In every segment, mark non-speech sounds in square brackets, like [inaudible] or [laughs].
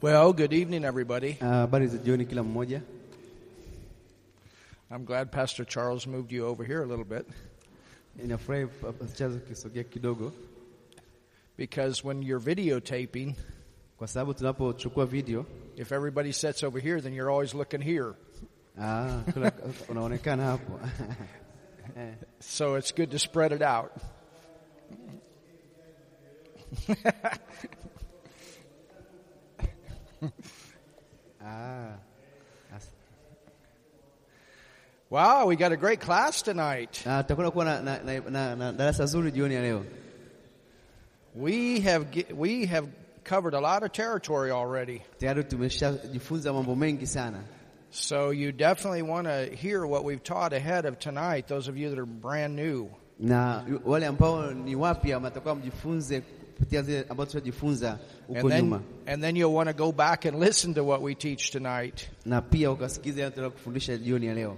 Well, good evening, everybody. Ah, Habari za jioni kila mmoja. I'm glad Pastor Charles moved you over here a little bit Ninafurahi Pastor Charles kisogea kidogo, because when you're videotaping, kwa sababu tunapochukua video if everybody sits over here, then you're always looking here. ah, kila [laughs] unaonekana hapo [laughs] So it's good to spread it out. [laughs] [laughs] ah, Wow, we got a great class tonight. ah, tutakwenda kuwa na, na, na, na, na darasa zuri jioni ya leo. We have we have covered a lot of territory already. Tayari tumeshajifunza mambo mengi sana, So you definitely want to hear what we've taught ahead of tonight, those of you that are brand new. na wale ambao ni wapya matakuwa mjifunze kupitia zile ambao tushajifunza huko And nyuma, then, and then you'll want to go back and listen to what we teach tonight na pia ukasikiza yale tunataka jioni ya leo,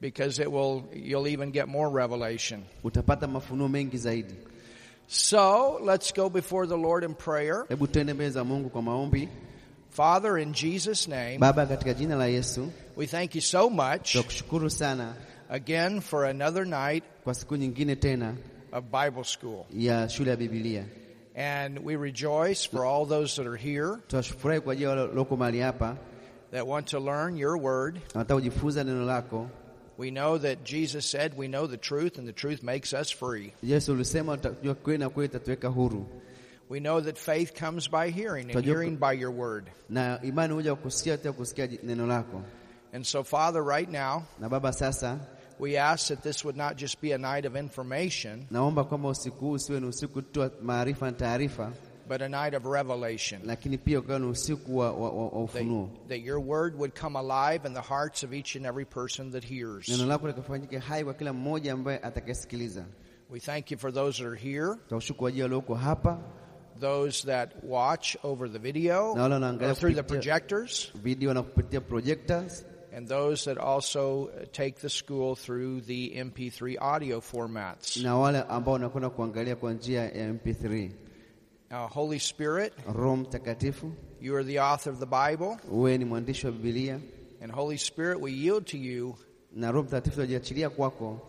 because it will you'll even get more revelation. utapata mafunuo mengi zaidi. So let's go before the Lord in prayer. Hebu tuende mbele za Mungu kwa maombi. Father, in Jesus' name, Baba, katika jina la Yesu we thank you so much sana again for another night kwa siku nyingine tena of Bible school. ya shule ya Biblia. And we rejoice for all those that are here Tunafurahi kwa ajili ya walioko mahali hapa that want to learn your word. wanataka kujifunza neno lako. We know that Jesus said we know the truth and the truth makes us free. Yesu ulisema tutajua kweli na kweli itatuweka huru, We know that faith comes by hearing and hearing by your word. na imani huja kusikia tena kusikia neno lako. And so Father, right now, Na Baba, sasa we ask that this would not just be a night of information, naomba kwamba usiku huu usiwe ni usiku tu wa maarifa na taarifa, but a night of revelation. That, that your word would come alive in the hearts of each and every person that hears. Neno lako likafanyike hai kwa kila mmoja ambaye atakayesikiliza. We thank you for those that are here, Tunashukuru kwa ajili ya walioko hapa those that watch over the video na wale or through the projectors, video na kupitia projectors and those that also uh, take the school through the MP3 audio formats. na wale ambao wanakwenda kuangalia kwa njia ya MP3. Now, Holy Spirit, Roho Mtakatifu, you are the author of the Bible, wewe ni mwandishi wa Biblia, and Holy Spirit, we yield to you na Roho Mtakatifu tunajiachilia kwako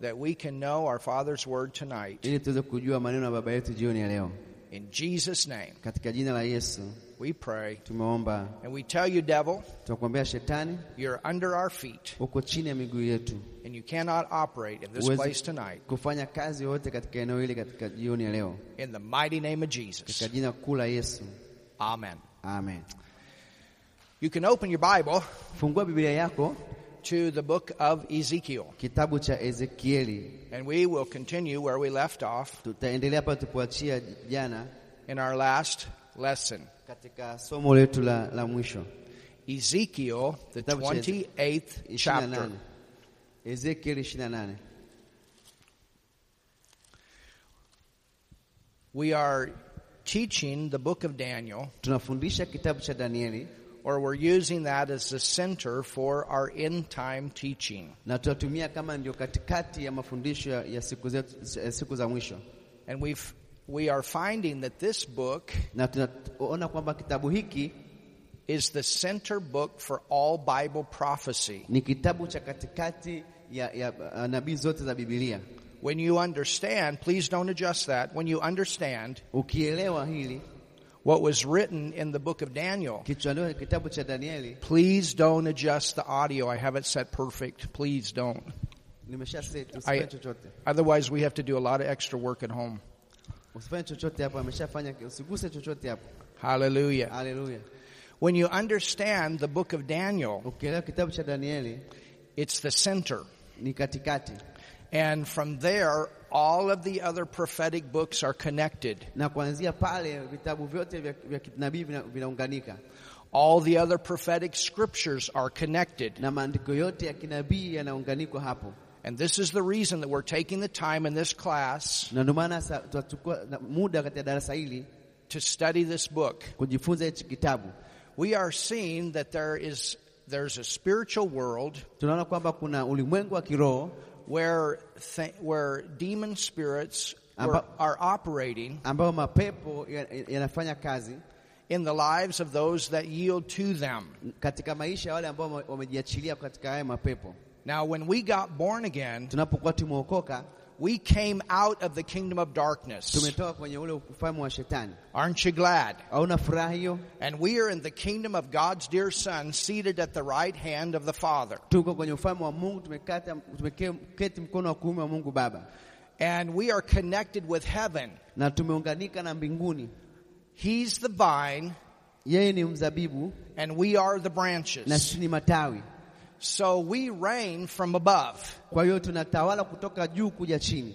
that we can know our Father's word tonight. ili tuweze kujua maneno ya baba yetu jioni ya leo. In Jesus' name, Katika jina la Yesu we pray. tumeomba. And we tell you, devil, shetani, you're under our feet, uko chini ya miguu yetu, and you cannot operate in this place tonight. kufanya kazi yoyote katika eneo hili katika jioni ya leo, In the mighty name of Jesus. katika jina kuu la Yesu, Amen. amen. You can open your Bible Fungua Biblia yako to the book of Ezekiel, kitabu cha Ezekieli. and we will continue where we left off Tutaendelea pale tulipoachia jana in our last lesson. Katika somo letu la, la mwisho Ezekiel, the 28th chapter. 28. Ezekieli 28. We are teaching the book of Daniel, Tunafundisha kitabu cha Danieli or we're using that as the center for our end time teaching. na tutatumia kama ndio katikati ya mafundisho ya siku, zetu, siku za mwisho, And we've, we are finding that this book na tunaona kwamba kitabu hiki is the center book for all Bible prophecy. ni kitabu cha katikati ya, ya uh, nabii zote za Biblia. When you understand, please don't adjust that. When you understand Ukielewa hili what was written in the book of Daniel, kichwandio kitabu cha please don't adjust the audio. I have it set perfect. Please don't. I- Otherwise, we have to do a lot of extra work at home. Usifanye chochote hapo, ameshafanya, usiguse chochote hapo. Hallelujah. Haleluya! When you understand the book of Daniel, Ukielewa kitabu cha Danieli it's the center. ni katikati, And from there, all of the other prophetic books are connected. na kuanzia pale vitabu vyote vya, vya kinabii vinaunganika All the other prophetic scriptures are connected. na maandiko yote ya kinabii yanaunganikwa hapo, And this is the reason that we're taking the time in this class na ndio maana tutachukua muda katika darasa hili to study this book. kujifunza hichi kitabu. We are seeing that there is there's a spiritual world Tunaona kwamba kuna ulimwengu wa kiroho where th- where demon spirits were, are operating ambao mapepo yanafanya kazi in the lives of those that yield to them. katika maisha wale ambao wamejiachilia katika haya mapepo. Now, when we got born again, Tunapokuwa tumeokoka, we came out of the kingdom of darkness. tumetoka kwenye ule ufalme wa shetani. Aren't you glad? Hauna furaha hiyo? And we are in the kingdom of God's dear Son, seated at the right hand of the Father. Tuko kwenye ufalme wa Mungu, tumekata tumeketi mkono wa kuume wa Mungu Baba, And we are connected with heaven. na tumeunganika na mbinguni. He's the vine, Yeye ni mzabibu and we are the branches. Sisi ni matawi. So we reign from above. Kwa hiyo tunatawala kutoka juu kuja chini.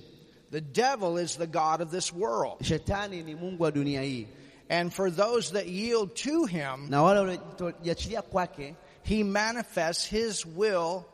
The devil is the God of this world. Shetani ni mungu wa dunia hii, And for those that yield to him, na wale waliojiachilia kwake he manifests his will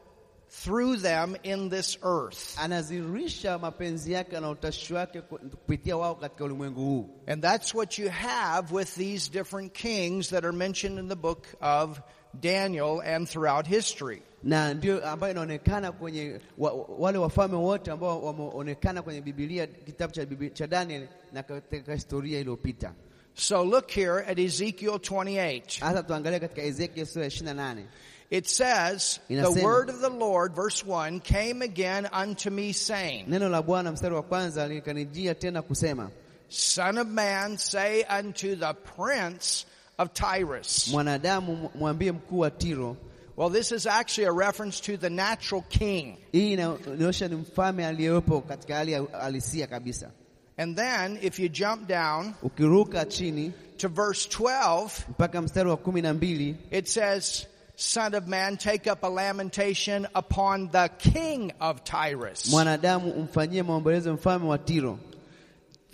through them in this earth. anazirisha mapenzi yake na utashi wake kupitia wao katika ulimwengu huu. And that's what you have with these different kings that are mentioned in the book of Daniel and throughout history. na ndio ambayo inaonekana kwenye wa, wale wafalme wote ambao wameonekana kwenye Biblia, kitabu cha, Biblia, cha Daniel na katika historia iliyopita. So look here at Ezekiel 28. Hasa tuangalie katika Ezekiel sura ya 28. It says, The word of the Lord, verse 1, came again unto me saying, Neno la Bwana mstari wa kwanza likanijia tena kusema, Son of man, say unto the prince of Tyrus. mwanadamu mwambie mkuu wa Tiro. Well, this is actually a reference to the natural king. Hii inaonyesha ni mfalme aliyepo katika hali halisia kabisa. And then, if you jump down Ukiruka chini to verse 12, mpaka mstari wa kumi na mbili it says, Son of man, take up a lamentation upon the king of Tyrus. mwanadamu umfanyie maombolezo mfalme wa Tiro.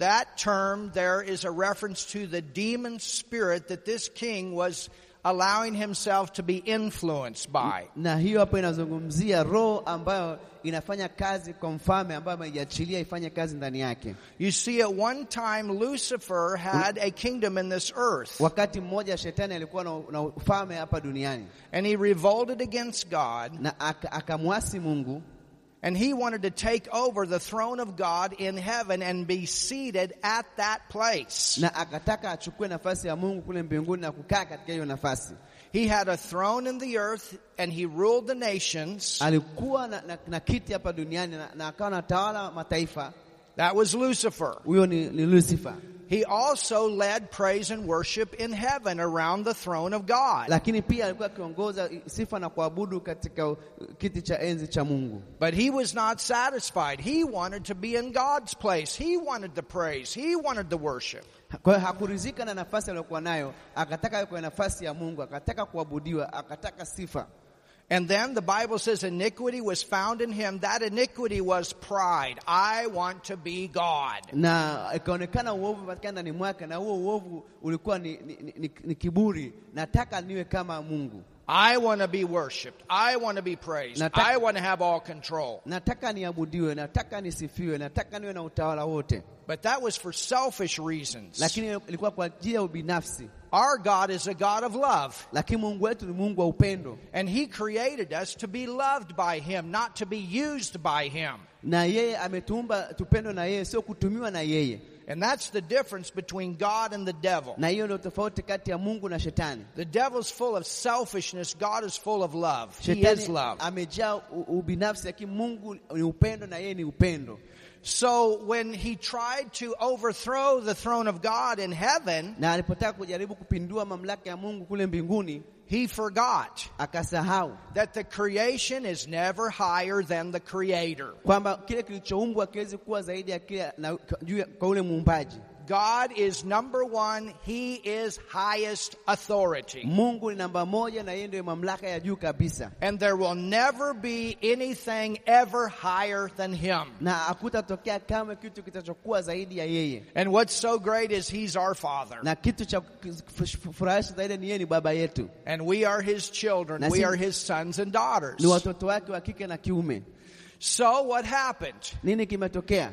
That term there is a reference to the demon spirit that this king was allowing himself to be influenced by. na hiyo hapo inazungumzia roho ambayo inafanya kazi kwa mfalme ambayo ameiachilia ifanye kazi ndani yake. You see, at one time, Lucifer had a kingdom in this earth, Wakati mmoja shetani alikuwa na, ufalme hapa duniani and he revolted against God, na akamwasi Mungu and he wanted to take over the throne of God in heaven and be seated at that place. na akataka achukue nafasi ya Mungu kule mbinguni na kukaa katika hiyo nafasi. He had a throne in the earth, and he ruled the nations. Alikuwa na, na, na kiti hapa duniani na, na akawa anatawala mataifa. That was Lucifer. Huyo ni, ni Lucifer, He also led praise and worship in heaven around the throne of God. lakini pia alikuwa akiongoza sifa na kuabudu katika kiti cha enzi cha Mungu. But he was not satisfied. He wanted to be in God's place. He wanted the praise. He wanted the worship. Kwa hiyo hakuridhika na nafasi aliyokuwa nayo, akataka awe nafasi ya Mungu, akataka kuabudiwa, akataka sifa. And then the Bible says iniquity was found in him. That iniquity was pride. I want to be God. Na ikaonekana uovu patikana ndani mwake, na huo uovu ulikuwa ni, ni, ni, ni, ni kiburi, nataka niwe kama Mungu, I want to be worshiped. I want to be praised. Nataka- I want to have all control. nataka niabudiwe, nataka nisifiwe, nataka niwe na utawala wote. But that was for selfish reasons. Lakini ilikuwa kwa ajili ya ubinafsi. Our God is a God of love. Lakini Mungu wetu ni Mungu wa upendo, And He created us to be loved by Him, not to be used by Him. na yeye ametuumba tupendwe na yeye, sio kutumiwa na yeye. And that's the difference between God and the devil. Na hiyo ndio tofauti kati ya Mungu na shetani. The devil's full of selfishness. God is full of love. He is love. amejaa ubinafsi, lakini Mungu ni upendo na yeye ni upendo. So when he tried to overthrow the throne of God in heaven, Na alipotaka kujaribu kupindua mamlaka ya Mungu kule mbinguni, he forgot akasahau that the creation is never higher than the creator. kwamba kile kilichoumbwa kiwezi kuwa zaidi ya kile na juu ya- kwa ule muumbaji. God is number one. He is highest authority. Mungu ni namba moja na yeye mamlaka ya juu kabisa, And there will never be anything ever higher than him. na hakutatokea kama kitu kitachokuwa zaidi ya yeye. And what's so great is he's our father. Na kitu cha furahisha zaidi ni yeye ni baba yetu, And we are his children. We are his sons and daughters. ni watoto wake wa kike na kiume. So what happened? Nini kimetokea?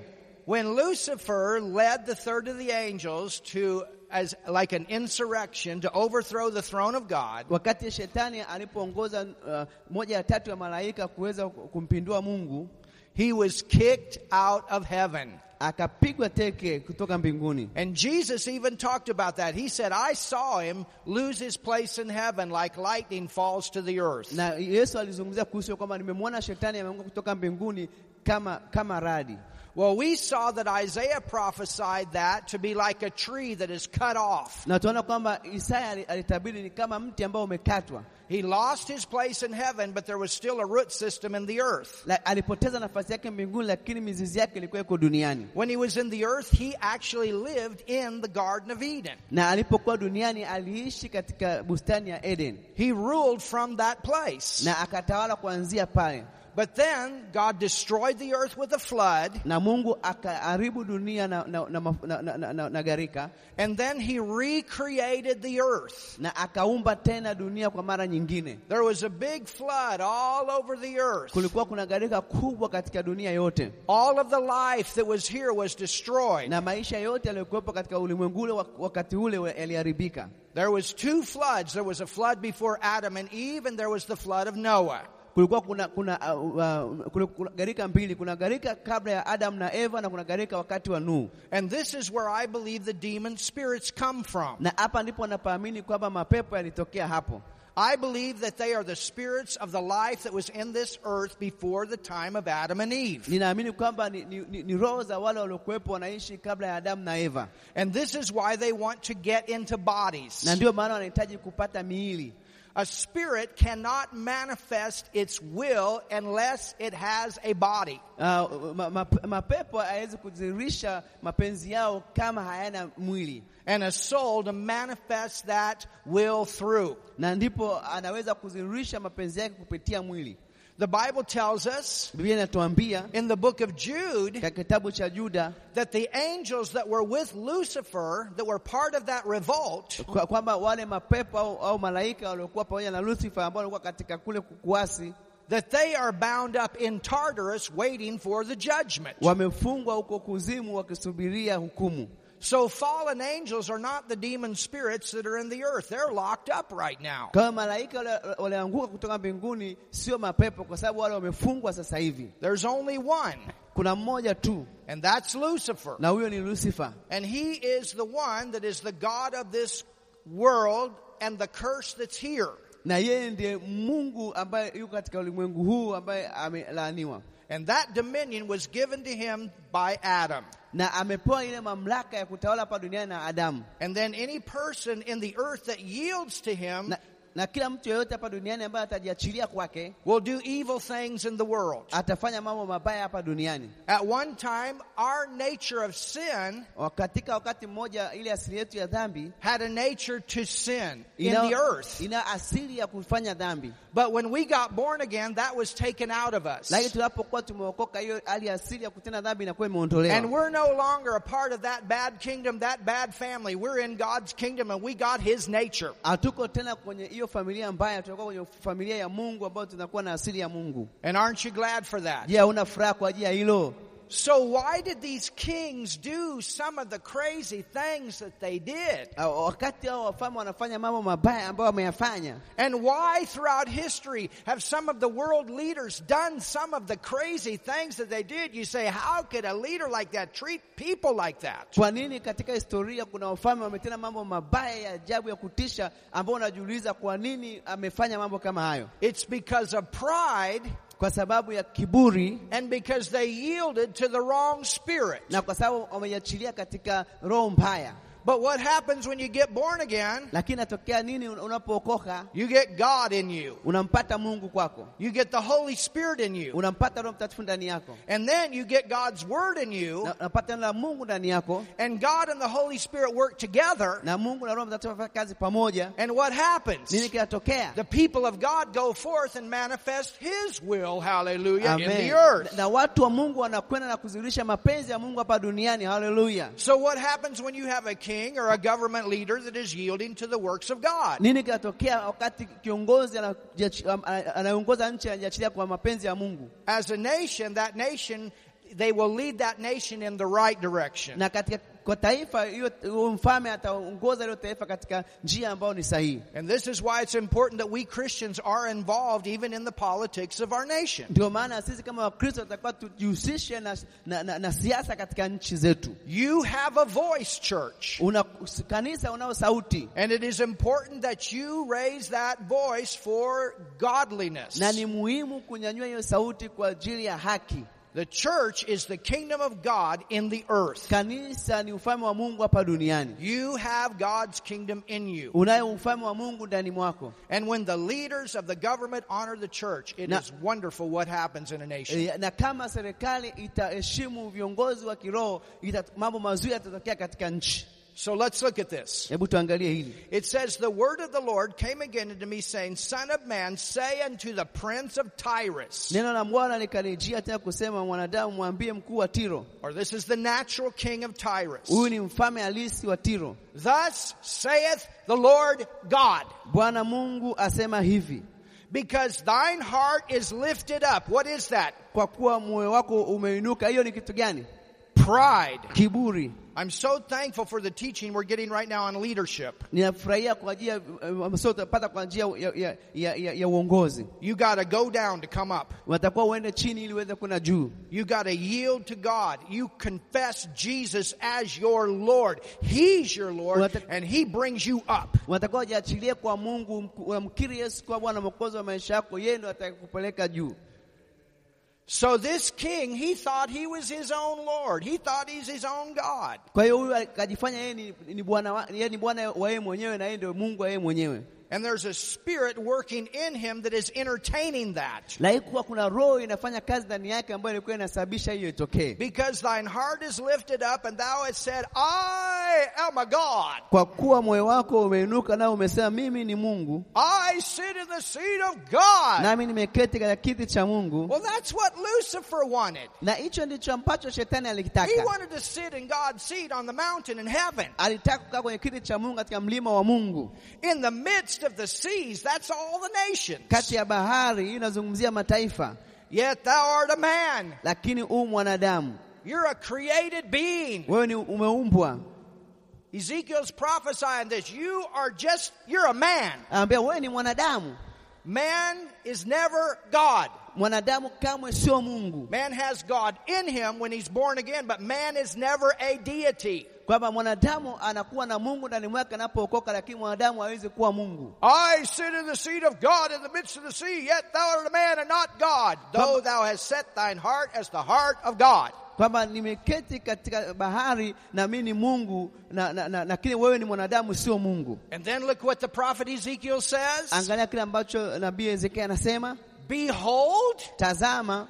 When Lucifer led the third of the angels to as like an insurrection to overthrow the throne of God, Wakati shetani alipoongoza uh, moja ya tatu ya malaika kuweza kumpindua Mungu, he was kicked out of heaven. akapigwa teke kutoka mbinguni. And Jesus even talked about that. He said, I saw him lose his place in heaven like lightning falls to the earth. Na Yesu alizungumzia kuhusu kwamba nimemwona shetani ameanguka kutoka mbinguni kama kama radi. Well, we saw that Isaiah prophesied that to be like a tree that is cut off. Na tunaona kwamba Isaya alitabiri ni kama mti ambao umekatwa. He lost his place in heaven, but there was still a root system in the earth. La, alipoteza nafasi yake mbinguni, lakini mizizi yake ilikuwa iko duniani. When he was in the earth, he actually lived in the Garden of Eden. Na alipokuwa duniani aliishi katika bustani ya Eden He ruled from that place. na akatawala kuanzia pale, But then God destroyed the earth with a flood, na Mungu akaharibu dunia na, na, na, na, na, na and then he recreated the earth. na akaumba tena dunia kwa mara nyingine. There was a big flood all over the earth. Kulikuwa kuna gharika kubwa katika dunia yote, All of the life that was here was destroyed. na maisha yote yaliyokuwepo katika ulimwengu ule wak- wakati ule yaliharibika. There was two floods. There was a flood before Adam and Eve, and there was the flood of Noah. Kulikuwa kuna kuna, uh, uh, kuna, kuna gharika mbili. Kuna gharika kabla ya Adam na Eva, na kuna gharika wakati wa Nuhu. And this is where I believe the demon spirits come from. Na hapa ndipo napaamini kwamba mapepo yalitokea hapo. I believe that they are the spirits of the life that was in this earth before the time of Adam and Eve. Ninaamini kwamba ni, ni, ni, ni roho za wale waliokuwepo wanaishi kabla ya Adamu na Eva, And this is why they want to get into bodies. na ndio maana wanahitaji kupata miili. A spirit cannot manifest its will unless it has a body. Uh, ma, ma, mapepo hayawezi kudhihirisha mapenzi yao kama hayana mwili, and a soul to manifest that will through. na ndipo anaweza kudhihirisha mapenzi yake kupitia mwili. The Bible tells us in the book of Jude katika kitabu cha Juda that the angels that were with Lucifer, that were part of that revolt, kwa- kwamba wale mapepo au, au malaika waliokuwa pamoja na Lucifer ambao walikuwa katika kule kuasi that they are bound up in Tartarus waiting for the judgment. Wamefungwa huko kuzimu wakisubiria hukumu. So fallen angels are not the demon spirits that are in the earth. They're locked up right now. Kama malaika walianguka kutoka mbinguni, sio mapepo, kwa sababu wale wamefungwa sasa hivi. There's only one, Kuna mmoja tu, and that's Lucifer. na huyo ni Lucifer, And he is the one that is the God of this world and the curse that's here. na yeye ndiye Mungu ambaye yuko katika ulimwengu huu ambaye amelaaniwa And that dominion was given to him by Adam. Na amepewa ile mamlaka ya kutawala hapa duniani na Adamu, And then any person in the earth that yields to him na, na kila mtu yeyote hapa duniani ambaye atajiachilia kwake will do evil things in the world. atafanya mambo mabaya hapa duniani. At one time, our nature of sin Katika wakati mmoja, ile asili yetu ya dhambi had a nature to sin in the earth. ina asili ya kufanya dhambi, But when we got born again, that was taken out of us. lakini tunapokuwa tumeokoka, hiyo hali asili ya kutenda dhambi inakuwa And we're no longer a part of that bad kingdom, that bad family. We're in God's kingdom and we got His nature. hatuko tena kwenye hiyo familia mbaya, tunakuwa kwenye familia ya Mungu ambayo tunakuwa na asili ya Mungu. And aren't you glad for that? Je, hauna furaha kwa ajili ya hilo? So why did these kings do some of the crazy things that they did? Ah, Wakati hao wafalme wanafanya mambo mabaya ambayo wameyafanya, And why throughout history have some of the world leaders done some of the crazy things that they did? You say, how could a leader like that treat people like that? kwa nini katika historia kuna wafalme wametenda mambo mabaya ya ajabu ya kutisha, ambao unajiuliza kwa nini amefanya mambo kama hayo? It's because of pride Kwa sababu ya kiburi and because they yielded to the wrong spirit. na kwa sababu wamejiachilia katika roho mbaya. But what happens when you get born again? Lakini natokea nini unapookoka? You get God in you. Unampata Mungu kwako, You get the Holy Spirit in you. unampata Roho Mtakatifu ndani yako, And then you get God's Word in you. unapata neno Mungu ndani yako, And God and the Holy Spirit work together. na Mungu na Roho Mtakatifu wanafanya kazi pamoja. And what happens? Nini kinatokea? The people of God go forth and manifest His will, hallelujah, in the earth. Na watu wa Mungu wanakwenda na kudhihirisha mapenzi ya Mungu hapa duniani. Haleluya! So what happens when you have a king or a government leader that is yielding to the works of God? Nini kinatokea wakati kiongozi anajiachi- am- ana- anayeongoza nchi anajiachilia kwa mapenzi ya Mungu? As a nation, that nation, they will lead that nation in the right direction. Na katika kwa taifa hiyo, mfalme ataongoza hilo taifa katika njia ambayo ni sahihi. And this is why it's important that we Christians are involved even in the politics of our nation. Ndio maana sisi kama Wakristo tutakuwa tujihusishe na, na, na, na siasa katika nchi zetu. You have a voice, church. Una kanisa unao sauti, And it is important that you raise that voice for godliness. na ni muhimu kunyanyua hiyo sauti kwa ajili ya haki. The church is the kingdom of God in the earth. Kanisa ni ufalme wa Mungu hapa duniani. You have God's kingdom in you. Unayo ufalme wa Mungu ndani mwako. And when the leaders of the government honor the church, it Na- is wonderful what happens in a nation. E, na kama serikali itaheshimu viongozi wa kiroho ita, mambo mazuri yatatokea katika nchi. So let's look at this. Hebu tuangalie hili. It says, The word of the Lord came again unto me, saying, Son of man, say unto the prince of Tyrus, Neno la Bwana likanijia tena kusema, mwanadamu, mwambie mkuu wa Tiro. or this is the natural king of Tyrus. Huyu ni mfalme halisi wa Tiro. Thus saith the Lord God, Bwana Mungu asema hivi, because thine heart is lifted up. What is that? kwa kuwa moyo wako umeinuka. Hiyo ni kitu gani? Pride. Kiburi. I'm so thankful for the teaching we're getting right now on leadership. Ninafurahia kwa ajili ya eh, masomo tutapata kwa njia ya, ya, ya, ya, ya uongozi. You got to go down to come up. Unatakuwa uende chini ili uweze kuna juu. You got to yield to God. You confess Jesus as your Lord. He's your Lord, and He brings you up. Unatakiwa ujiachilie kwa Mungu, unamkiri Yesu kuwa Bwana mwokozi wa maisha yako, yeye ndo atakupeleka juu. So this king, he thought he was his own Lord. He thought he's his own God. And there's a spirit working in him that is entertaining that. Na kuna roho inafanya kazi ndani yake ambayo ilikuwa inasababisha hiyo itokee. Because thine heart is lifted up, and thou hast said, I am a God. Kwa kuwa moyo wako umeinuka nao umesema mimi ni Mungu, I sit in the seat of God. nami nimeketi katika kiti cha Mungu. Well, that's what Lucifer wanted. Na hicho ndicho ambacho shetani He wanted to sit in God's seat on the mountain in heaven. Alitaka kukaa kwenye kiti cha Mungu katika mlima wa Mungu, In the midst of the seas, that's all the nations. kati ya bahari. Inazungumzia mataifa, Yet thou art a man. lakini mwanadamu, You're a created being. wewe ni umeumbwa. Ezekiel's prophesying this. You are just, you're a man. Anambia wewe ni mwanadamu. Man is never God. Mwanadamu kamwe sio Mungu, Man has God in him when he's born again, but man is never a deity. Kwamba mwanadamu anakuwa na Mungu ndani mwake anapookoka, lakini mwanadamu hawezi kuwa Mungu. I sit in the seat of God in the midst of the sea, yet thou art a man and not God, though thou hast set thine heart as the heart of God. Kwamba nimeketi katika bahari na mimi ni Mungu na, na, na, lakini wewe ni mwanadamu sio Mungu. And then look what the prophet Ezekiel says. Angalia kile ambacho nabii Ezekia anasema, Behold, tazama,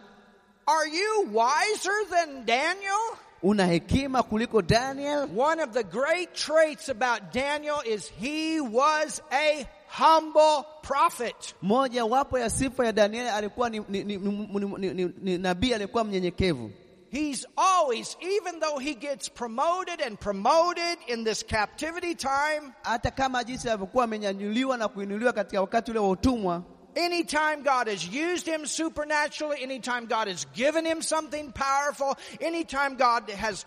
are you wiser than Daniel? Una hekima kuliko Daniel. One of the great traits about Daniel is he was a humble prophet. Moja wapo ya sifa ya Danieli alikuwa ni, ni, ni, ni, ni, ni, ni nabii alikuwa mnyenyekevu. He's always, even though he gets promoted and promoted in this captivity time, Hata kama jinsi alivyokuwa amenyanyuliwa na kuinuliwa katika wakati ule wa utumwa, anytime God has used him supernaturally, anytime God has given him something powerful, anytime God has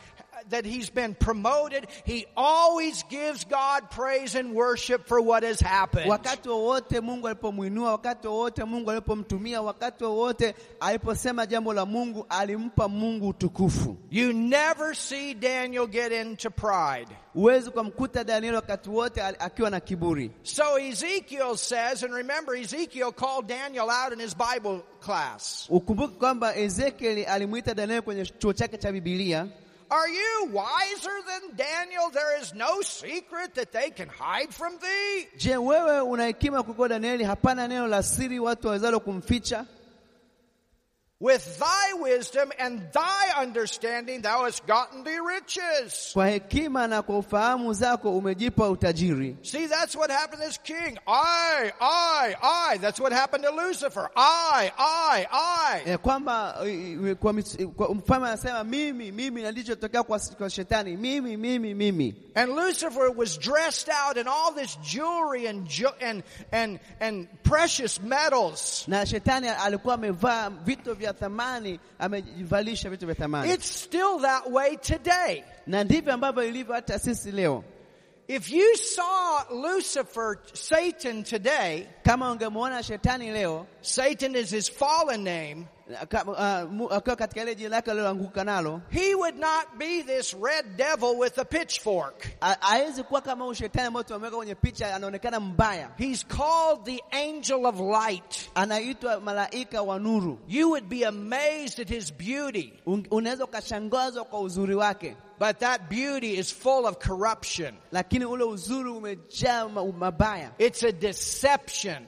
that he's been promoted, he always gives God praise and worship for what has happened. wakati wowote Mungu alipomwinua, wakati wowote Mungu alipomtumia, wakati wowote aliposema jambo la Mungu, alimpa Mungu utukufu. You never see Daniel get into pride. Huwezi ukamkuta Danieli wakati wote akiwa na kiburi. So Ezekiel says, and remember, Ezekiel called Daniel out in his Bible class. Ukumbuke kwamba Ezekieli alimwita Danieli kwenye chuo chake cha Biblia, Are you wiser than Daniel? There is no secret that they can hide from thee. je, wewe una hekima kuliko Danieli? Hapana neno la siri watu wawezalo kumficha. With thy wisdom and thy understanding thou hast gotten thee riches. Kwa hekima na kwa ufahamu zako umejipa utajiri. See, that's what happened to this king. I, I, I. That's what happened to Lucifer. I, I, I. Eh, eh, eh, kwa, mis- kwa mfalme anasema mimi mimi, na ndichotokea kwa, kwa shetani mimi mimi mimi. And Lucifer was dressed out in all this jewelry and, and, and, and precious metals. Na shetani alikuwa amevaa vito vya thamani, amejivalisha vitu vya thamani, It's still that way today. na ndivyo ambavyo ilivyo hata sisi leo. If you saw Lucifer, Satan today, Kama ungemwona shetani leo Satan is his fallen name, ka- uh, mu- uh, akiwa katika ile jina lake aliloanguka nalo, he would not be this red devil with a pitchfork. ha- hawezi kuwa kama huyu shetani ambao tumeweka kwenye picha, anaonekana mbaya. He's called the angel of light. Anaitwa malaika wa nuru. You would be amazed at his beauty, Un- Unaweza ukashangazwa kwa uzuri wake, but that beauty is full of corruption. lakini ule uzuri umejaa ma- mabaya, It's a deception.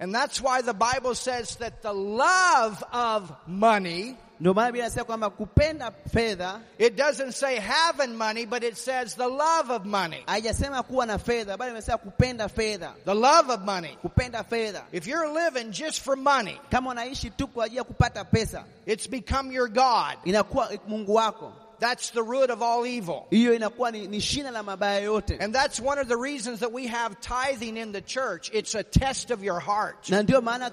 Ni, ni uongo. And that's why the Bible says that the love of money, Ndio maana Biblia inasema kwamba kupenda fedha, it doesn't say having money, but it says the love of money. haijasema kuwa na fedha, bali imesema kupenda fedha, The love of money. kupenda fedha. If you're living just for money, Kama unaishi tu kwa ajili ya kupata pesa, it's become your God. inakuwa Mungu wako. That's the root of all evil. Hiyo inakuwa ni, ni shina la mabaya yote, And that's one of the reasons that we have tithing in the church. It's a test of your heart. na ndio maana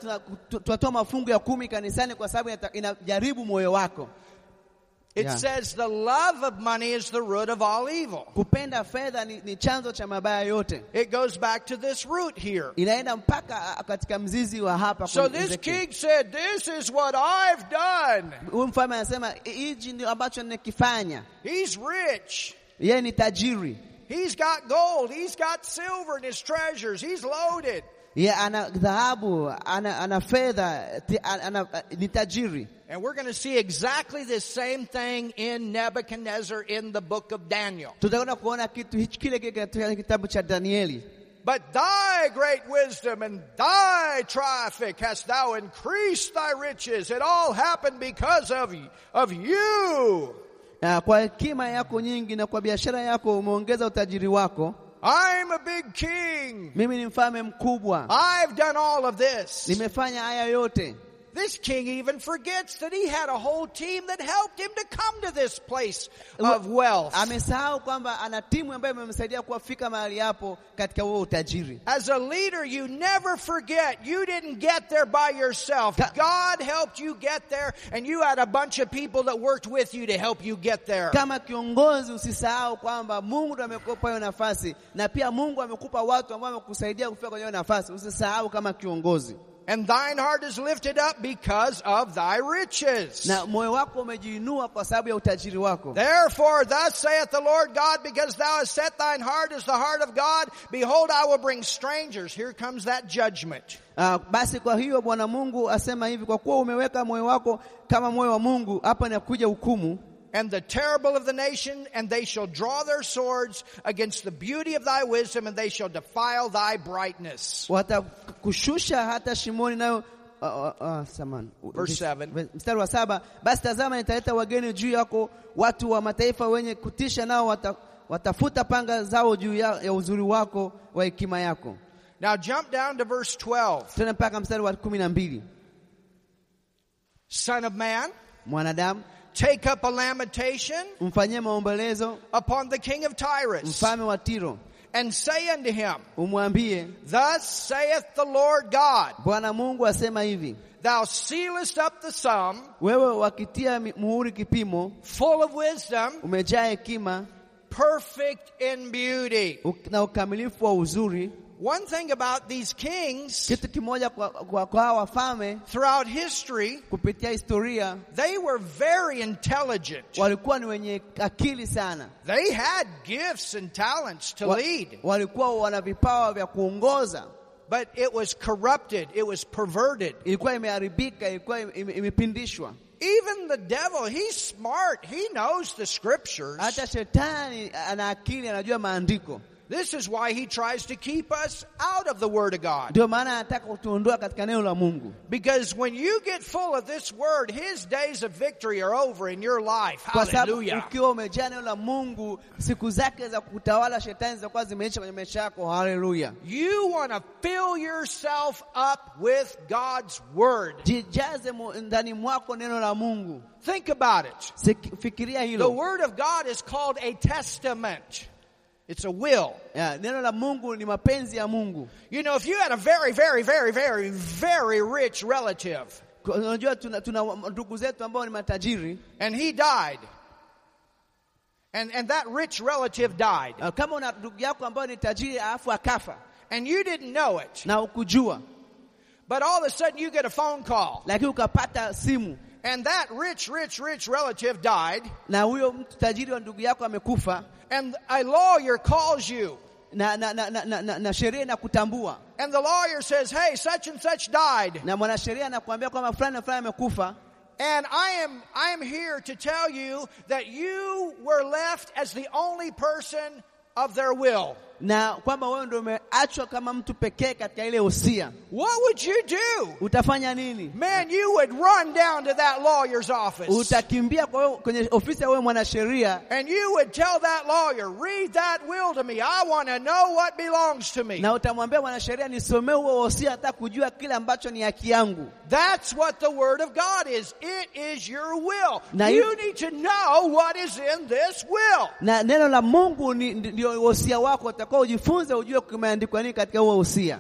tunatoa mafungu ya kumi kanisani, kwa sababu inajaribu moyo wako. It Yeah. says the love of money is the root of all evil. Kupenda fedha ni, ni chanzo cha mabaya yote, It goes back to this root here. inaenda mpaka katika mzizi wa hapa. So this king said, This is what I've done. Huyu mfalme anasema hichi ndio ambacho nimekifanya. He's rich. Yeye ni tajiri, He's got gold. He's got silver in his treasures. He's loaded. Yeye ana dhahabu, ana, ana fedha, ana, ni tajiri. And we're going to see exactly the same thing in Nebuchadnezzar in the book of Daniel. Tutakwenda kuona kitu hichi kile kile katika kitabu cha Danieli. But thy great wisdom and thy traffic hast thou increased thy riches. It all happened because of, of you. Kwa hekima yako nyingi na kwa biashara yako umeongeza utajiri wako. I'm a big king. Mimi ni mfalme mkubwa, I've done all of this. nimefanya haya yote. This king even forgets that he had a whole team that helped him to come to this place of wealth. Amesahau kwamba ana timu ambayo imemsaidia kuwafika mahali hapo katika huo utajiri. As a leader, you never forget you didn't get there by yourself. God helped you get there, and you had a bunch of people that worked with you to help you get there. Kama kiongozi, usisahau kwamba Mungu ndo amekupa hiyo nafasi, na pia Mungu amekupa watu ambao wamekusaidia kufika kwenye hiyo nafasi. Usisahau kama kiongozi, And thine heart is lifted up because of thy riches. na moyo wako umejiinua kwa sababu ya utajiri wako. Therefore, thus saith the Lord God, because thou hast set thine heart as the heart of God, behold, I will bring strangers. Here comes that judgment. Uh, basi kwa hiyo Bwana Mungu asema hivi, kwa kuwa umeweka moyo wako kama moyo wa Mungu, hapa inakuja hukumu and the terrible of the nation, and they shall draw their swords against the beauty of thy wisdom, and they shall defile thy brightness. watakushusha hata shimoni nayo uh, uh, uh. Verse mstari wa saba basi tazama nitaleta wageni juu yako watu wa mataifa wenye kutisha nao wata, watafuta panga zao juu ya, ya uzuri wako wa hekima yako Now jump down to verse 12. tena mpaka mstari wa kumi na mbili Son of man, mwanadamu take up a lamentation upon the king of Tyrus, mfalme wa Tiro and say unto him, Thus saith the Lord God, Mungu hivi Thou sealest up the sum, wewe wakitia mi- muhuri kipimo full of wisdom, perfect in beauty. U- na ukamilifu wa uzuri One thing about these kings kitu kimoja kwa, kwa, kwa wafalme throughout history, kupitia historia they were very intelligent. walikuwa ni wenye akili sana They had gifts and talents to Wa- lead, walikuwa wana vipawa vya kuongoza but it was corrupted, it was perverted. ilikuwa imeharibika ilikuwa imepindishwa Even the devil, he's smart. He knows the scriptures. Hata shetani ana akili anajua maandiko This is why he tries to keep us out of the Word of God. ndio maana anataka kutuondoa katika neno la mungu Because when you get full of this Word, His days of victory are over in your life. kwa sababu Hallelujah. ukiwa umejaa neno la mungu siku zake za kutawala shetani zitakuwa zimeisha kwenye maisha yako haleluya You want to fill yourself up with God's Word. jijaze ndani mwako neno la mungu Think about it. The Word of God is called a testament. It's a will. ya, neno la mungu ni mapenzi ya mungu You know, if you had a very, very, very, very, very rich relative, Unajua tuna, tuna ndugu zetu ambao ni matajiri and he died. And, and that rich relative died. Ah, kama una ndugu yako ambao ni tajiri alafu akafa And you didn't know it. na ukujua, But all of a sudden you get a phone call. lakini ukapata simu And that rich, rich, rich relative died. na huyo tajiri wa ndugu yako amekufa, And a lawyer calls you. na, na, na, na, na, na, na sheria inakutambua And the lawyer says, hey, such and such died. na mwanasheria anakuambia kwamba fulani na fulani amekufa, And I am, I am here to tell you that you were left as the only person of their will. Na kwamba wewe ndio umeachwa kama mtu pekee katika ile usia. What would you do? Utafanya nini? Man, you would run down to that lawyer's office. Utakimbia kwa kwenye ofisi ya wewe mwanasheria And you would tell that lawyer, read that will to me. I want to know what belongs to me. na utamwambia mwanasheria nisomee huo usia, hata kujua kile ambacho ni haki yangu. That's what the Word of God is. It is your will. Now you need to know what is in this will. Na neno la Mungu ndio usia wako,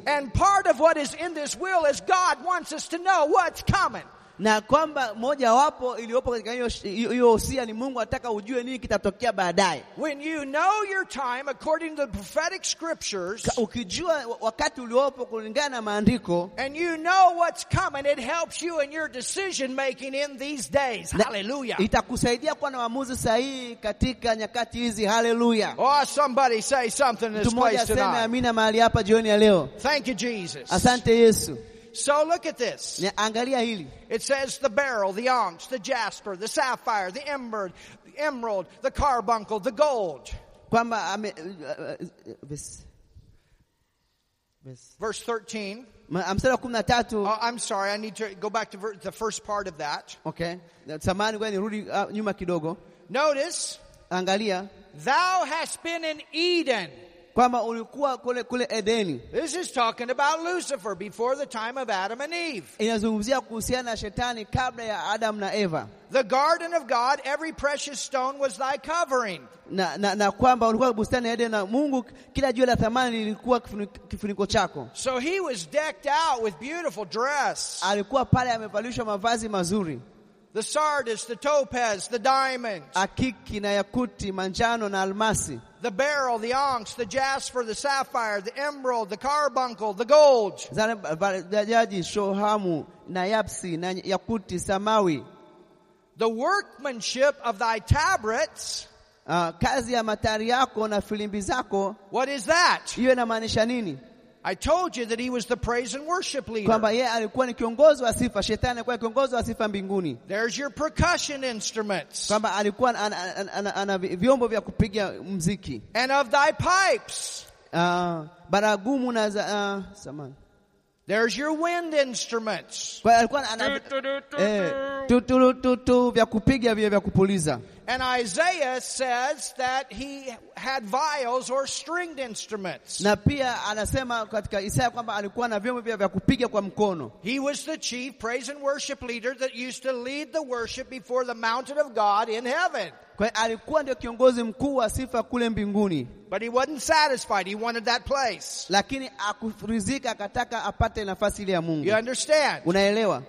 And part of what is in this will is God wants us to know what's coming. Na kwamba moja wapo iliyopo katika hiyo usia ni Mungu anataka ujue nini kitatokea baadaye. When you know your time according to the prophetic scriptures, Ukijua wakati uliopo kulingana na maandiko and you know what's coming, it helps you in your decision making in these days. Hallelujah. itakusaidia kuwa na maamuzi sahihi katika nyakati hizi. Haleluya! Oh, somebody say something in this mmoja place tonight. amina mahali hapa jioni ya leo. Thank you, Jesus. Asante Yesu. So look at this. Angalia hili It says the beryl, the onyx, the jasper, the sapphire, the emerald, the emerald, the carbuncle, the gold. kwamba ame, uh, uh, verse- verse- Verse 13. ma- mstari wa kumi na tatu Oh, I'm sorry, I need to go back to ver- the first part of that. okay, samani, ngoja nirudi uh, nyuma kidogo. Notice, Angalia thou hast been in Eden. Kwamba ulikuwa kule kule Edeni. This is talking about Lucifer before the time of Adam and Eve. Inazungumzia kuhusiana na shetani kabla ya Adam na Eva, The garden of God, every precious stone was thy covering. na, na, na kwamba ulikuwa bustani ya Edeni na Mungu, kila jiwe la thamani lilikuwa kifuniko, chako. So he was decked out with beautiful dress. Alikuwa pale amevalishwa mavazi mazuri, The sardis, the topaz, the diamonds, akiki na yakuti, manjano na almasi, the beryl, the onyx, the jasper, the sapphire, the emerald, the carbuncle, the gold. zale jaji, shohamu na yapsi na yakuti, samawi. The workmanship of thy tabrets. Uh, kazi ya matari yako na filimbi zako, What is that? hiyo inamaanisha nini? I told you that he was the praise and worship leader. Kwamba yeye alikuwa ni kiongozi wa sifa, shetani alikuwa kiongozi wa sifa mbinguni, There's your percussion instruments. kwamba alikuwa ana, ana, ana, ana vyombo vya kupiga mziki And of thy pipes. uh, baragumu na za, uh, samani. There's your wind instruments. Alikuwa ana vya kupiga vya kupuliza. And Isaiah says that he had viols or stringed instruments. Na pia anasema katika Isaya kwamba alikuwa na vyombo vya vya kupiga kwa mkono. He was the chief praise and worship leader that used to lead the worship before the mountain of God in heaven. Kwa alikuwa ndio kiongozi mkuu wa sifa kule mbinguni, But he wasn't satisfied. He wanted that place. lakini akurizika, akataka apate nafasi ile ya Mungu. You understand? Unaelewa?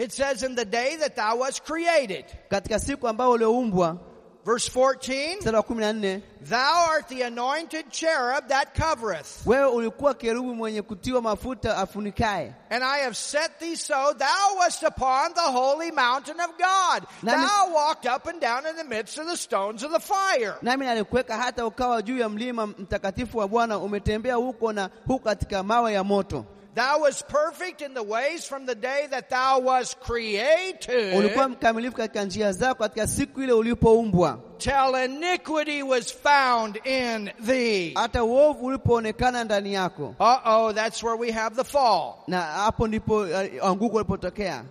It says, In the day that thou wast created, Katika siku ambayo ulioumbwa, verse 14, mstari wa kumi na nne thou art the anointed cherub that covereth. wewe ulikuwa kerubi mwenye kutiwa mafuta afunikaye, And I have set thee so, thou wast upon the holy mountain of God. Thou walked up and down in the midst of the stones of the fire. nami nalikuweka hata ukawa juu ya mlima mtakatifu wa Bwana, umetembea huko na huko katika mawe ya moto. Thou wast perfect in the ways from the day that thou wast created Ulikuwa mkamilifu katika njia zako katika siku ile ulipoumbwa, till iniquity was found in thee. hata uovu ulipoonekana ndani yako, Uh-oh, that's where we have the fall. na hapo ndipo uh, anguko lilipotokea.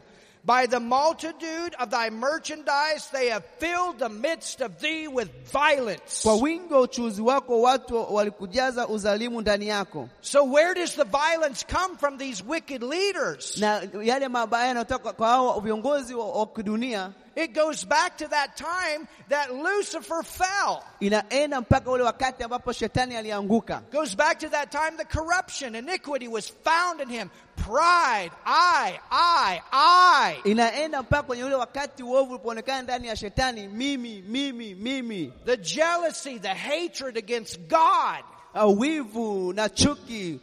By the multitude of thy merchandise they have filled the midst of thee with violence. Kwa wingi wa uchuzi wako watu walikujaza uzalimu ndani yako, So where does the violence come from these wicked leaders? na yale mabaya yanayotoka kwa hao viongozi wa, wa kidunia It goes back to that time that Lucifer fell. inaenda mpaka ule wakati ambapo shetani alianguka, Goes back to that time the corruption, iniquity was found in him. Pride, I, I, I. inaenda mpaka kwenye ule wakati uovu ulipoonekana ndani ya shetani, mimi mimi mimi, The jealousy, the hatred against God. uh, wivu na chuki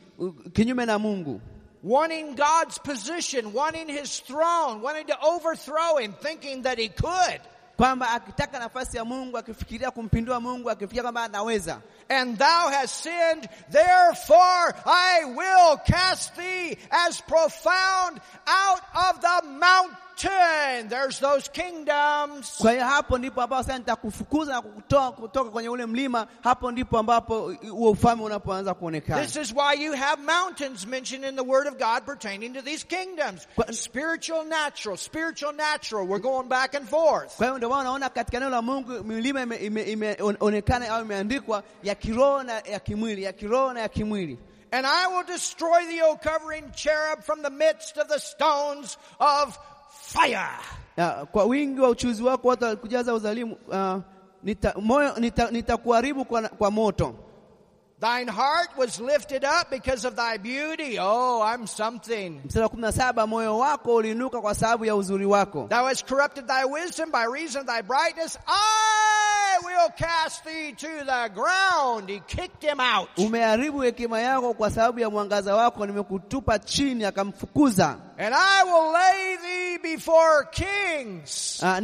kinyume na Mungu, wanting God's position, wanting his throne, wanting to overthrow him, thinking that he could. Kwamba akitaka nafasi ya Mungu, akifikiria kumpindua Mungu, akifikiria kwamba anaweza And thou hast sinned, therefore I will cast thee as profound out of the mountain. There's those kingdoms. Kwa hiyo hapo ndipo ambapo sasa nitakufukuza na kukutoa kutoka kwenye ule mlima. Hapo ndipo ambapo huo ufalme unapoanza kuonekana. This is why you have mountains mentioned in the Word of God pertaining to these kingdoms. Spiritual, natural, spiritual, natural. We're going back and forth. Kwa hiyo ndio unaona katika neno la Mungu milima imeonekana au imeandikwa ya kiroho na ya kimwili, ya kiroho na ya kimwili. And I will destroy the O covering cherub from the midst of the stones of fire. Kwa wingi wa uchuzi wako watu walikujaza uzalimu. Uh, nita, moyo nita- nitakuharibu kwa, kwa moto. Thine heart was lifted up because of thy beauty. Oh, I'm something. Mstari wa kumi na moyo wako uliinuka kwa sababu ya uzuri wako. Thou hast corrupted thy wisdom by reason of thy brightness. I will cast thee to the ground. He kicked him out. Umeharibu hekima yako kwa sababu ya mwangaza wako, nimekutupa chini, akamfukuza. And I will lay thee before kings. Ah,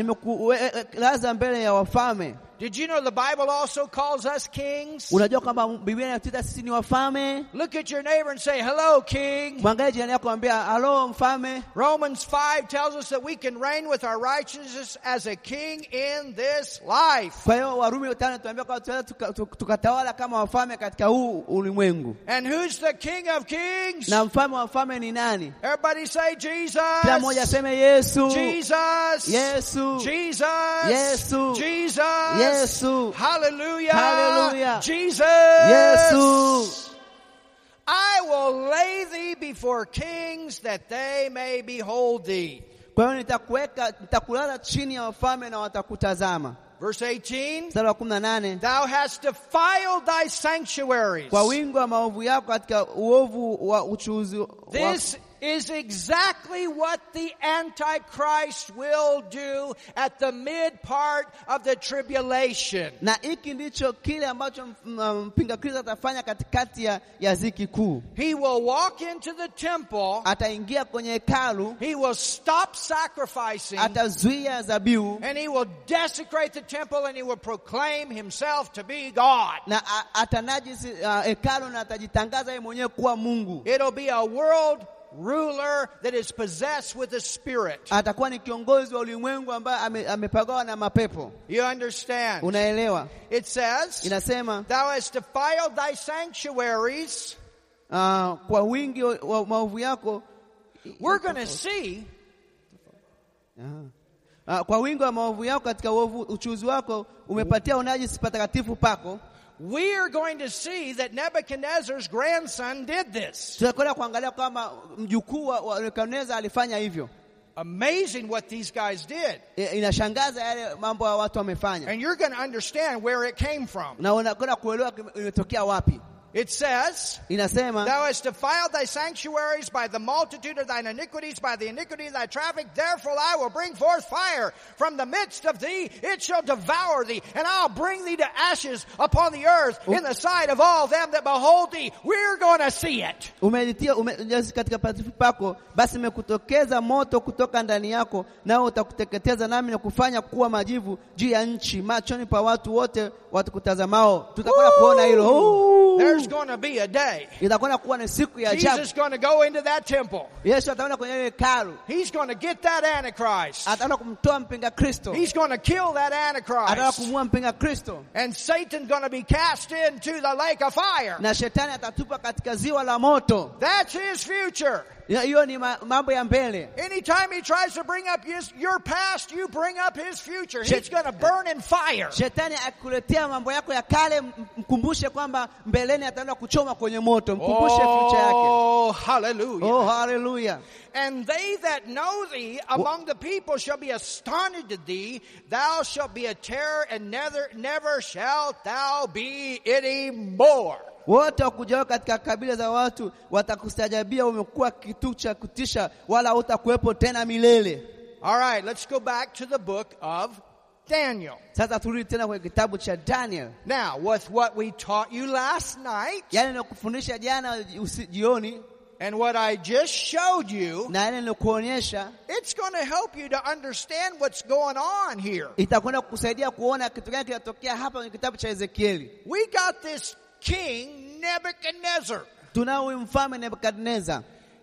mbele ya wafalme. Did you know the Bible also calls us kings? Unajua kwamba Biblia inatuita sisi ni wafalme. Look at your neighbor and say, hello, king. Mwangalie jirani yako, ambia halo mfalme. Romans 5 tells us that we can reign with our righteousness as a king in this life. Kwa hiyo Warumi tano tuambia kwamba tunaweza tuka- tuka- tukatawala kama wafalme katika huu ulimwengu. And who's the king of kings? Na mfalme wa wafalme ni nani? Everybody say Jesus. Kila mmoja aseme Yesu, Jesus. Yesu, Jesus. Yesu. Jesus. Yesu, Hallelujah. Hallelujah. Jesus. Yesu. I will lay thee before kings that they may behold thee. Kwa hiyo nitakuweka, nitakulaza chini ya wafalme na watakutazama. Verse 18. Mstari wa kumi na nane Thou hast defiled thy sanctuaries. kwa wingi wa maovu yako katika uovu wa uchuzi wako. This is exactly what the Antichrist will do at the mid part of the tribulation. na hiki ndicho kile ambacho m- m- mpinga Kristo atafanya katikati ya, ya ziki kuu. He will walk into the temple. Ataingia kwenye hekalu, He will stop sacrificing. atazuia zabihu And he will desecrate the temple and he will proclaim himself to be God. na atanajisi uh, hekalu na atajitangaza yeye mwenyewe kuwa Mungu. It'll be a world ruler that is possessed with the spirit. Atakuwa ni kiongozi wa ulimwengu ambaye amepagawa na mapepo. You understand? Unaelewa? It says, Inasema Thou hast defiled thy sanctuaries. uh, kwa wingi wa, wa maovu yako We're going to see uh, kwa wingi wa maovu yako katika uovu uchuzi wako umepatia unajisi patakatifu pako. We are going to see that Nebuchadnezzar's grandson did this. Tutakwenda kuangalia kwamba mjukuu wa wa Nebukadneza alifanya hivyo. Amazing what these guys did. Inashangaza yale mambo ya watu wamefanya, And you're going to understand where it came from. na unakwenda kuelewa imetokea wapi. It says, Inasema Thou hast defiled thy sanctuaries by the multitude of thine iniquities, by the iniquity of thy traffic. Therefore I will bring forth fire from the midst of thee. It shall devour thee, and I'll bring thee to ashes upon the earth in the sight of all them that behold thee. We're going to see it. umelitia katika patakatifu pako, basi nimekutokeza moto kutoka ndani yako, nao utakuteketeza, nami nakufanya kuwa majivu juu ya nchi, machoni pa watu wote watakutazamao. Tutakwenda kuona hilo. There's going to be a day. Itakwenda kuwa ni siku ya ajabu. Jesus is going to go into that temple. Yesu ataenda kwenye hekalu, He's going to get that Antichrist. ataenda kumtoa mpinga Kristo, He's going to kill that ataenda Antichrist. kumua mpinga Kristo, And Satan's going to be cast into the lake of fire. na shetani atatupa katika ziwa la moto. That's his future. Ya- hiyo ni mambo ya mbele Anytime he tries to bring up his, your past, you bring up his future. He's going to burn in fire. shetani akikuletea mambo yako ya kale mkumbushe kwamba mbeleni ataenda kuchoma kwenye moto mkumbushe future yake Oh, hallelujah. oh haleluya And they that know thee among the people shall be astonished at thee. Thou shalt be a terror, and never, never shalt thou be any more. wote wakujao katika kabila za watu watakustajabia umekuwa kitu cha kutisha wala hutakuwepo tena milele All right, let's go back to the book of Daniel. sasa turudi tena kwenye kitabu cha daniel Now, with what we taught you last night yale nilokufundisha jana jioni and what I just showed you, na yale nilokuonyesha it's going to help you to understand what's going on here. itakwenda kukusaidia kuona kitu gani kinatokea hapa kwenye kitabu cha ezekieli We got this king Nebuchadnezzar. tunao mfalme nebukadnezar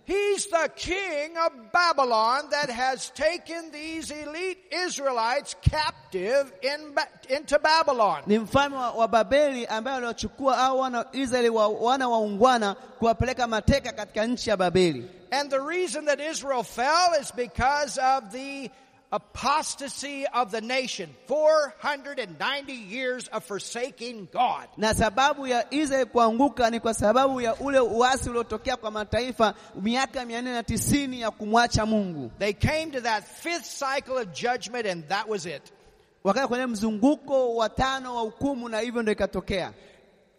He's the king of Babylon that has taken these elite Israelites captive in, Ba- into Babylon. ni mfalme wa, babeli ambaye aliochukua au wana israeli wana waungwana kuwapeleka mateka katika nchi ya babeli And the reason that Israel fell is because of the apostasy of the nation. 490 years of forsaking God. na sababu ya Israeli kuanguka ni kwa sababu ya ule uasi uliotokea kwa mataifa miaka mia nne na tisini ya kumwacha Mungu. They came to that fifth cycle of judgment and that was it. Wakaja kwenye mzunguko wa tano wa hukumu, na hivyo ndio ikatokea.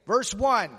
Verse 1.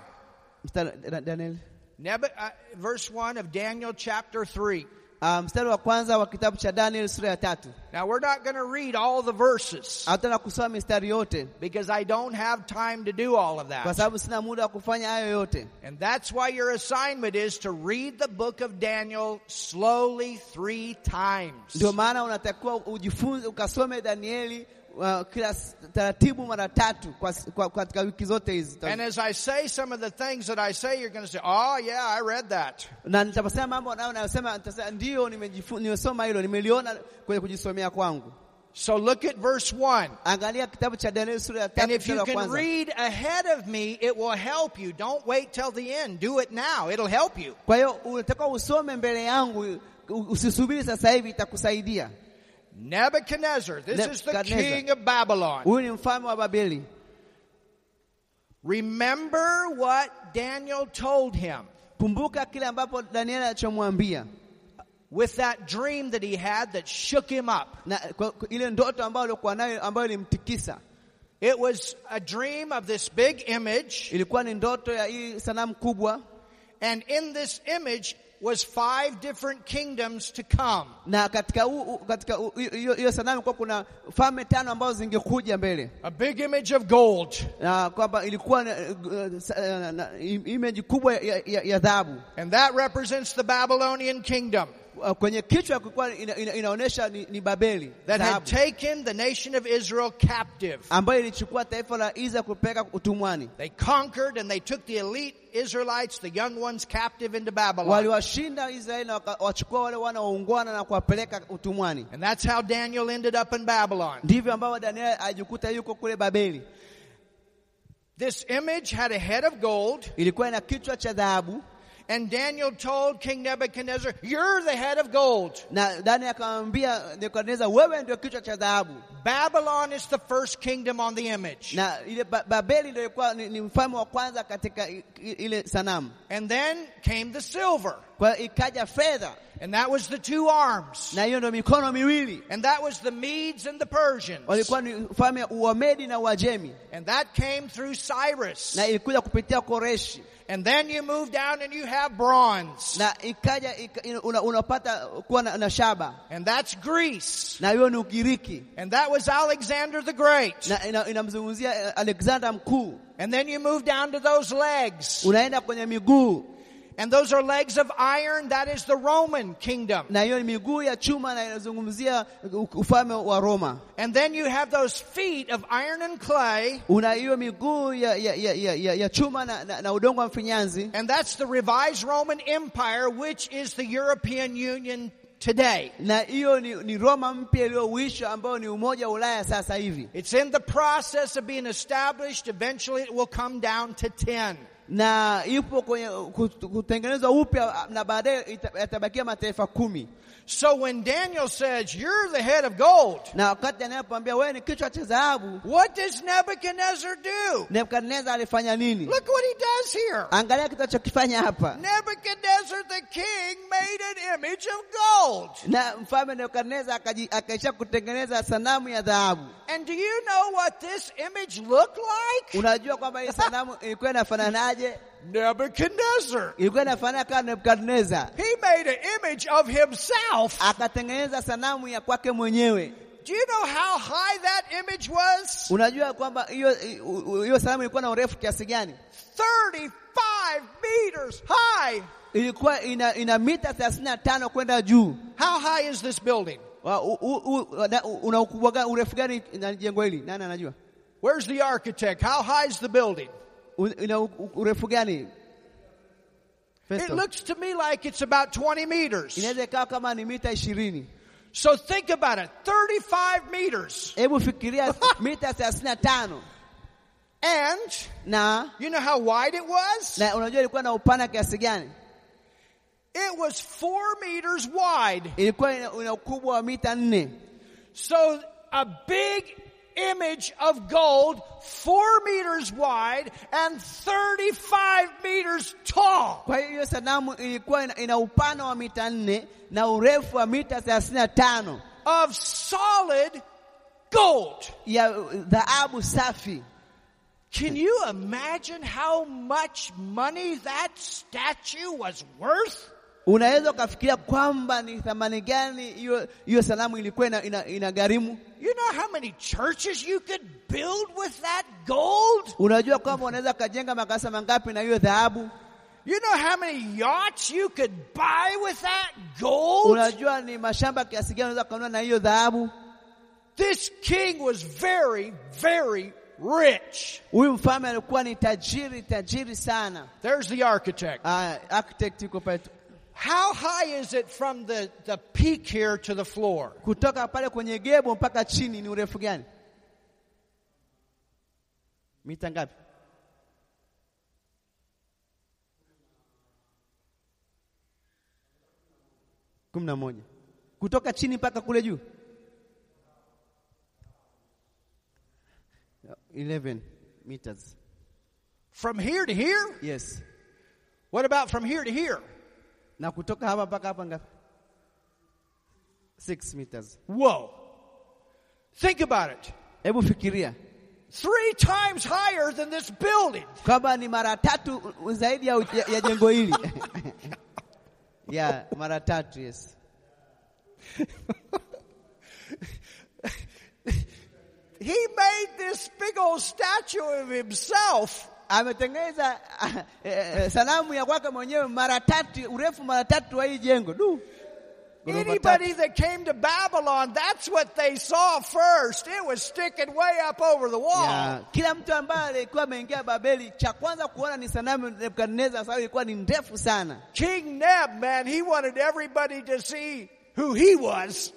Mstari, Da- Daniel, Nebu- uh, verse 1 of Daniel chapter 3. Ah, mstari wa kwanza wa kitabu cha Daniel sura ya tatu. Now we're not going to read all the verses kusoma mistari yote because I don't have time to do all of kwa that. sababu sina muda wa kufanya hayo yote. And that's why your assignment is to read the book of Daniel slowly three times. Ndio maana unatakiwa ujifunze ukasome Danieli uh, kila taratibu mara tatu kwa, s- kwa, katika wiki zote hizi. And as I say some of the things that I say, you're going to say, oh yeah, I read that. na nitaposema mambo nayo nayosema nitasema ndio nimesoma hilo nimeliona kwenye kujisomea kwangu So look at verse 1. angalia kitabu cha danieli sura ya And if you can read ahead of me, it will help you. Don't wait till the end. Do it now. It'll help you. kwa hiyo unatakiwa usome mbele yangu usisubiri sasa hivi itakusaidia Nebuchadnezzar, this is the king of Babylon. huyu ni mfalme wa babeli. Remember what Daniel told him. Kumbuka kile ambapo danieli alichomwambia. With that dream that he had that shook him up. na kwa, kwa ile ndoto ambayo alikuwa nayo ambayo ilimtikisa. It was a dream of this big image, ilikuwa ni ndoto ya hii sanamu kubwa. And in this image was five different kingdoms to come. na katika katika hiyo sanamu ilikuwa kuna falme tano ambazo zingekuja mbele. A big image of gold, na kwamba ilikuwa na, sa- na, na, image kubwa ya, dhahabu. And that represents the Babylonian kingdom Uh, kwenye kichwa kulikuwa ina, ina, inaonyesha ni, ni Babeli that had taken the nation of Israel captive. ambayo ilichukua taifa la Israeli kupeleka utumwani. They conquered and they took the elite Israelites, the young ones, captive into Babylon. Waliwashinda Israeli na wachukua wale na kuwapeleka utumwani. And that's how Daniel ended up in Babylon. Ndivyo Danieli ajikuta yuko kule Babeli. This image had a head of gold, Ilikuwa ina kichwa cha dhahabu and Daniel told King Nebuchadnezzar, You're the head of gold. Babylon is the first kingdom on the image. Na ile Babeli ndio ilikuwa ni, ni mfalme wa kwanza katika i- i- ile sanamu. And then came the silver, Kwa ikaja fedha, and that was the two arms. na hiyo ndio mikono miwili. And that was the Medes and the Persians. Walikuwa ni ufalme wa Medi na Uajemi, And that came through Cyrus. na ilikuja kupitia Koreshi. And then you move down and you have bronze. na ikaja ika, ina- una, unapata kuwa na, na shaba And that's Greece. na hiyo ni Ugiriki And that was Alexander the Great. na inamzungumzia eh, Alexander mkuu. And then you move down to those legs. Unaenda kwenye miguu And those are legs of iron. That is the Roman kingdom. na hiyo ni miguu ya chuma na inazungumzia ufalme wa Roma. And then you have those feet of iron and clay. Una hiyo miguu ya, ya, ya, ya, ya, ya chuma na, na, na udongo wa mfinyanzi And that's the revised Roman Empire, which is the European Union today. na hiyo ni, ni Roma mpya iliyouishwa ambayo ni umoja wa Ulaya sasa hivi, It's in the process of being established. Eventually it will come down to 10. na ipo kwenye kut- kutengenezwa upya na baadaye yatabakia mataifa kumi. So when Daniel says, You're the head of gold, Na wakati anayepoambia wewe ni kichwa cha dhahabu, what does Nebuchadnezzar do? Nebukadneza alifanya nini? Look what he does here. Angalia kitu alichokifanya hapa. Nebuchadnezzar the king made an image of gold. Na mfalme Nebukadneza akaji- akaisha kutengeneza sanamu ya dhahabu. And do you know what this image looked like? Unajua kwamba hii sanamu ilikuwa inafananaje? [laughs] Nebuchadnezzar. Ilikuwa inafanana kama. Made an image of himself. Akatengeneza sanamu ya kwake mwenyewe. Do you know how high that image was? Unajua kwamba hiyo hiyo sanamu ilikuwa na urefu kiasi gani? 35 meters high. Ilikuwa ina, ina mita 35 kwenda juu. How high is this building? Una ukubwa urefu gani na jengo hili? Nani anajua? Where's the architect? How high is the building? U- Ina u- u- urefu gani? It looks to me like it's about 20 meters. Inaweza kama ni mita ishirini. So think about it 35 meters. Hebu fikiria mita 35 And na you know how wide it was? na unajua ilikuwa na upana kiasi gani? It was four meters wide. Ilikuwa ina, ina ukubwa wa mita nne. So a big image of gold, four meters wide and 35 meters tall. Kwa hiyo sanamu ilikuwa ina upana wa mita nne na urefu wa mita 35 of solid gold. ya dhahabu safi. Can you imagine how much money that statue was worth? Unaweza ukafikiria kwamba ni thamani gani hiyo hiyo sanamu ilikuwa ina, ina, ina gharimu. You know how many churches you could build with that gold? Unajua kwamba unaweza makanisa mangapi na hiyo dhahabu? You know how many yachts you could buy with that gold? Unajua ni mashamba kiasi gani unaweza kununua na hiyo dhahabu? This king was very, very rich. Huyu mfalme alikuwa ni tajiri tajiri sana. There's the architect. Ah, architect yuko pale. How high is it from the, the peak here to the floor? Kutoka pale kwenye gebo mpaka chini ni urefu gani? Mita ngapi? kumi na moja. Kutoka chini mpaka kule juu 11 meters. From here to here? Yes. What about from here to here? Na kutoka hapa mpaka hapa ngapi? 6 meters. Whoa. Think about it. Hebu fikiria Three times higher than this building. kwamba ni mara tatu zaidi ya, ya, jengo hili [laughs] ya mara tatu. Yes. [laughs] He made this big old statue of himself. Ametengeneza [laughs] eh, eh, sanamu ya kwake mwenyewe mara tatu, urefu mara tatu wa hii jengo du. Anybody that came to Babylon, that's what they saw first. It was sticking way up over the wall. Kila mtu ambaye alikuwa ameingia Babeli, cha kwanza kuona ni sanamu ya Nebukadneza, sababu ilikuwa ni ndefu sana. King Neb, man, he wanted everybody to see who he was.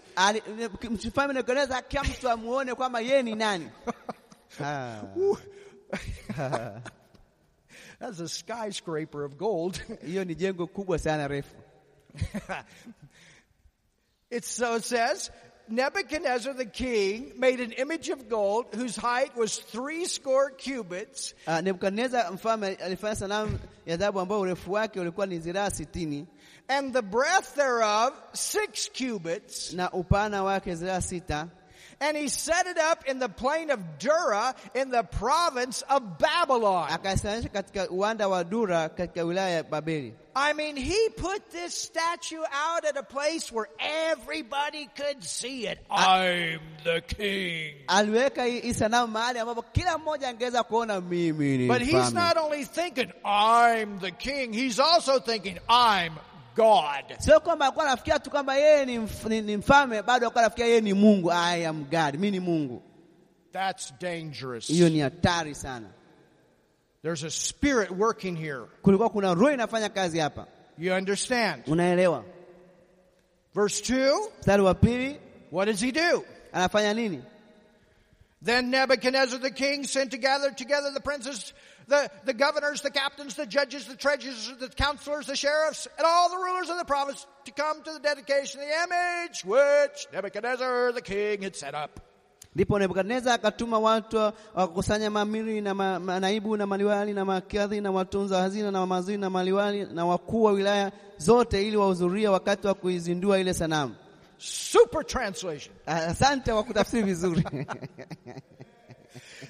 Mfalme Nebukadneza kila mtu amuone kwamba yeye ni nani. [laughs] [laughs] Ah. That's a skyscraper of gold. [laughs] Hiyo ni jengo kubwa sana refu. [laughs] It's so it says, Nebuchadnezzar the king made an image of gold whose height was three score cubits Uh, Nebukadneza mfalme alifanya sanamu ya dhahabu ambayo urefu wake ulikuwa ni and the breadth thereof six cubits. na upana wake ziraa sita And he set it up in the plain of Dura in the province of Babylon. akaisimamisha katika uwanda wa Dura katika wilaya ya Babeli. I mean, he put this statue out at a place where everybody could see it. I'm the king. Aliweka hii hii sanamu mahali ambapo kila mmoja angeweza kuona mimi ni But he's not only thinking, I'm the king, he's also thinking, I'm God. Sio kwamba alikuwa anafikiria tu kwamba yeye ni, ni, ni mfalme, bado alikuwa anafikiria yeye ni Mungu. I am God, mimi ni Mungu. That's dangerous. Hiyo ni hatari sana. There's a spirit working here. Kulikuwa kuna roho inafanya kazi hapa, You understand? unaelewa? Verse 2, Mstari wa pili what does he do? anafanya nini? Then Nebuchadnezzar the king sent to gather together the princes the, the governors, the captains, the judges, the treasurers, the counselors, the sheriffs, and all the rulers of the province to come to the dedication of the image which Nebuchadnezzar the king had set up. Ndipo Nebukadneza akatuma watu wakakusanya mamiri na ma, manaibu na maliwali na makadhi na watunza hazina na wamazini na maliwali na wakuu wa wilaya zote ili wahudhuria wakati wa kuizindua ile sanamu. Super translation. Asante kwa kutafsiri vizuri. [laughs]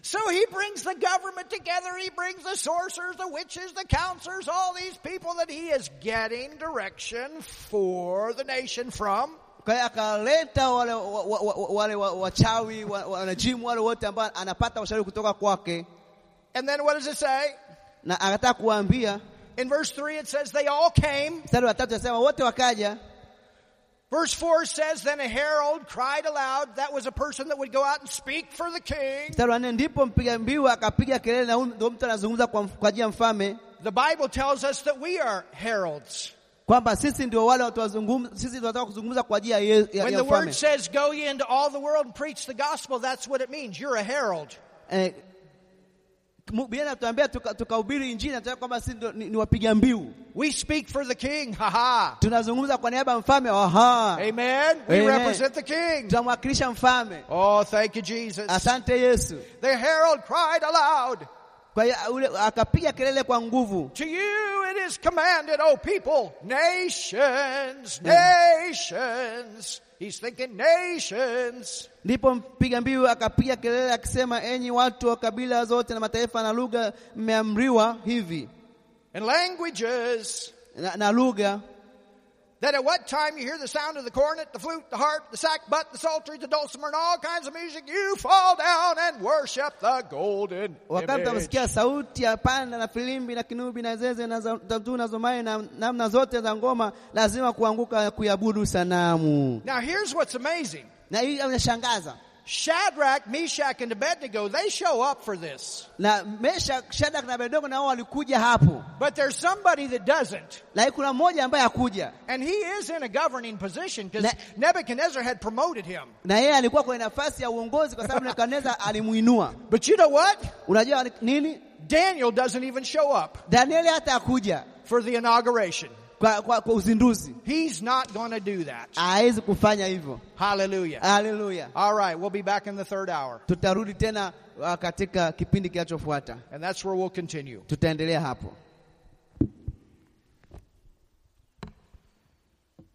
So he brings the government together, he brings the sorcerers, the witches, the counselors, all these people that he is getting direction for the nation from. Kwa hiyo akaleta wale wa- wa- wa- wale wachawi wanajimu wale wote ambao anapata ushauri kutoka kwake, And then what does it say? na akataka kuwaambia. In verse 3 it says they all came. Mstari wa tatu anasema wote wakaja. Verse 4 says, Then a herald cried aloud. That was a person that would go out and speak for the king. Mstari wa nne ndipo mpiga mbiu akapiga kelele, na huyu ndio mtu anazungumza kwa, kwa ajili ya mfalme The Bible tells us that we are heralds. kwamba sisi ndio wale sisi tunataka kuzungumza kwa ajili ya, ye- ya, When the word says, Go ye into all the world and preach the gospel, that's what it means. You're a herald. Eh, Biblia inatuambia tukahubiri injili, kwamba sisi ni, ni wapiga mbiu, We speak for the king. Ha ha. tunazungumza kwa niaba ya mfalme. Aha, Amen. We Amen. represent the king. tunamwakilisha mfalme. Oh, thank you, Jesus. Asante Yesu. The herald cried aloud. Kwa hiyo uh, ule akapiga kelele kwa nguvu, To you it is commanded, O people, nations, mm. nations. He's thinking nations. ndipo mpiga mbiu akapiga kelele akisema, enyi watu wa kabila zote na mataifa na lugha, mmeamriwa hivi And languages na, na lugha that at what time you hear the sound of the cornet, the flute, the harp, the sackbut, the psaltery, the dulcimer, and all kinds of music, you fall down and worship the golden wakati sauti ya panda na filimbi na kinubi na zeze na za- tatu na zomai na namna zote za ngoma, lazima kuanguka kuiabudu sanamu. Now here's what's amazing. Na hii inashangaza. Shadrach, Meshach, and Abednego, they show up for this. Na Mesha, Shadrach na Abednego nao walikuja hapo, But there's somebody that doesn't. lakini kuna mmoja ambaye hakuja, And he is in a governing position because Nebuchadnezzar had promoted him. na yeye alikuwa kwenye nafasi ya uongozi kwa sababu Nebukadneza [laughs] alimuinua. But you know what? Unajua nini? Daniel doesn't even show up hata hakuja for the inauguration. Kwa, kwa, kwa uzinduzi, He's not going to do that. hawezi kufanya hivyo. Hallelujah. Haleluya! All right, we'll be back in the third hour. Tutarudi tena uh, katika kipindi kinachofuata, And that's where we'll continue. tutaendelea hapo.